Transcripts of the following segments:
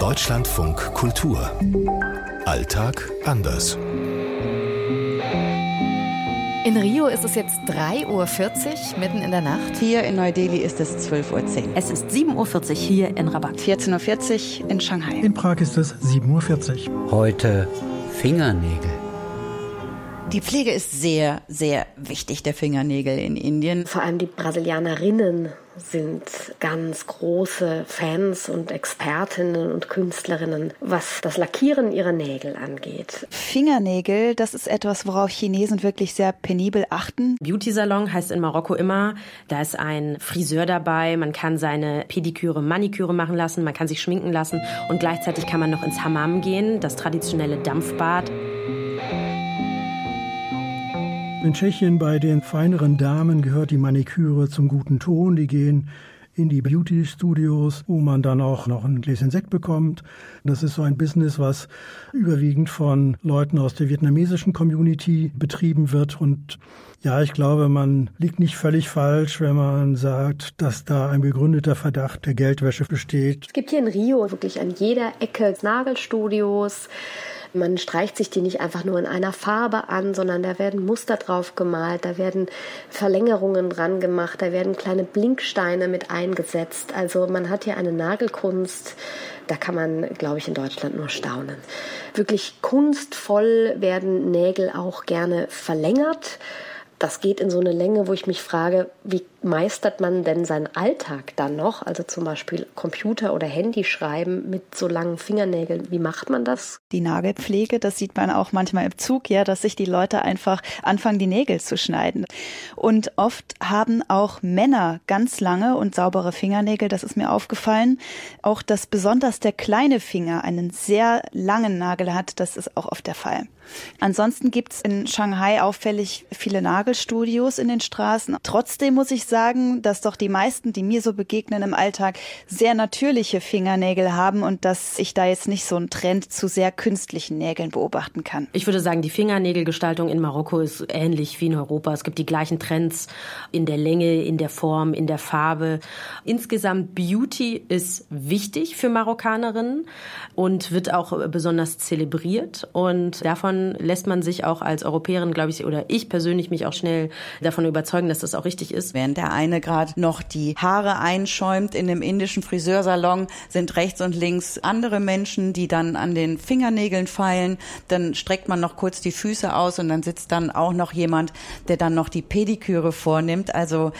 Deutschlandfunk Kultur. Alltag anders. In Rio ist es jetzt 3.40 Uhr, mitten in der Nacht. Hier in Neu-Delhi ist es 12.10 Uhr. Es ist 7.40 Uhr hier in Rabat. 14.40 Uhr in Shanghai. In Prag ist es 7.40 Uhr. Heute Fingernägel. Die Pflege ist sehr, sehr wichtig der Fingernägel in Indien. Vor allem die Brasilianerinnen sind ganz große Fans und Expertinnen und Künstlerinnen, was das Lackieren ihrer Nägel angeht. Fingernägel, das ist etwas, worauf Chinesen wirklich sehr penibel achten. Beauty Salon heißt in Marokko immer, da ist ein Friseur dabei, man kann seine Pediküre, Maniküre machen lassen, man kann sich schminken lassen und gleichzeitig kann man noch ins Hammam gehen, das traditionelle Dampfbad. In Tschechien bei den feineren Damen gehört die Maniküre zum guten Ton. Die gehen in die Beauty-Studios, wo man dann auch noch ein Gläschen Sekt bekommt. Das ist so ein Business, was überwiegend von Leuten aus der vietnamesischen Community betrieben wird. Und ja, ich glaube, man liegt nicht völlig falsch, wenn man sagt, dass da ein begründeter Verdacht der Geldwäsche besteht. Es gibt hier in Rio wirklich an jeder Ecke Nagelstudios. Man streicht sich die nicht einfach nur in einer Farbe an, sondern da werden Muster drauf gemalt, da werden Verlängerungen dran gemacht, da werden kleine Blinksteine mit eingesetzt. Also man hat hier eine Nagelkunst, da kann man, glaube ich, in Deutschland nur staunen. Wirklich kunstvoll werden Nägel auch gerne verlängert. Das geht in so eine Länge, wo ich mich frage, wie meistert man denn seinen Alltag dann noch? Also zum Beispiel Computer- oder Handy schreiben mit so langen Fingernägeln. Wie macht man das? Die Nagelpflege, das sieht man auch manchmal im Zug, ja, dass sich die Leute einfach anfangen, die Nägel zu schneiden. Und oft haben auch Männer ganz lange und saubere Fingernägel, das ist mir aufgefallen. Auch, dass besonders der kleine Finger einen sehr langen Nagel hat, das ist auch oft der Fall. Ansonsten gibt's in Shanghai auffällig viele Nagelstudios in den Straßen. Trotzdem muss ich sagen, dass doch die meisten, die mir so begegnen im Alltag, sehr natürliche Fingernägel haben und dass ich da jetzt nicht so einen Trend zu sehr künstlichen Nägeln beobachten kann. Ich würde sagen, die Fingernägelgestaltung in Marokko ist ähnlich wie in Europa. Es gibt die gleichen Trends in der Länge, in der Form, in der Farbe. Insgesamt Beauty ist wichtig für Marokkanerinnen und wird auch besonders zelebriert und davon lässt man sich auch als Europäerin, glaube ich, oder ich persönlich mich auch schnell davon überzeugen, dass das auch richtig ist. Während der eine gerade noch die Haare einschäumt in dem indischen Friseursalon, sind rechts und links andere Menschen, die dann an den Fingernägeln feilen. Dann streckt man noch kurz die Füße aus und dann sitzt dann auch noch jemand, der dann noch die Pediküre vornimmt. Also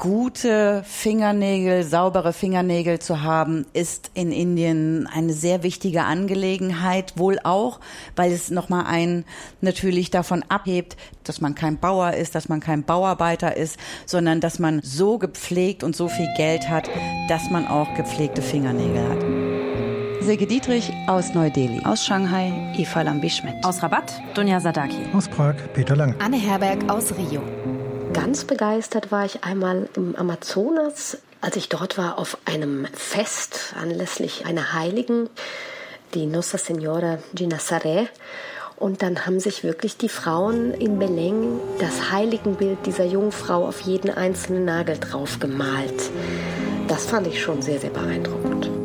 gute Fingernägel, saubere Fingernägel zu haben, ist in Indien eine sehr wichtige Angelegenheit. Wohl auch, weil es nochmal einen natürlich davon abhebt, dass man kein Bauer ist, dass man kein Bauarbeiter ist, sondern dass man so gepflegt und so viel Geld hat, dass man auch gepflegte Fingernägel hat. Silke Dietrich aus Neu-Delhi. Aus Shanghai, Eva Lambi-Schmidt. Aus Rabat, Dunja Sadaki. Aus Prag, Peter Lang. Anne Herberg aus Rio. Ganz begeistert war ich einmal im Amazonas, als ich dort war auf einem Fest anlässlich einer Heiligen, die Nossa Senhora de Nazaré. Und dann haben sich wirklich die Frauen in Belém das Heiligenbild dieser Jungfrau auf jeden einzelnen Nagel drauf gemalt. Das fand ich schon sehr, sehr beeindruckend.